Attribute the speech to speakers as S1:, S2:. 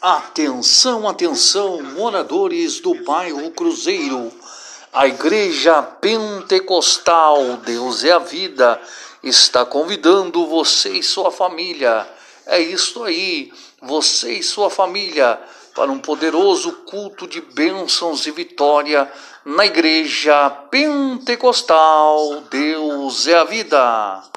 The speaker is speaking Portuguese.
S1: Atenção, atenção, moradores do bairro Cruzeiro. A Igreja Pentecostal Deus é a Vida está convidando você e sua família. É isso aí, você e sua família, para um poderoso culto de bênçãos e vitória na Igreja Pentecostal Deus é a Vida.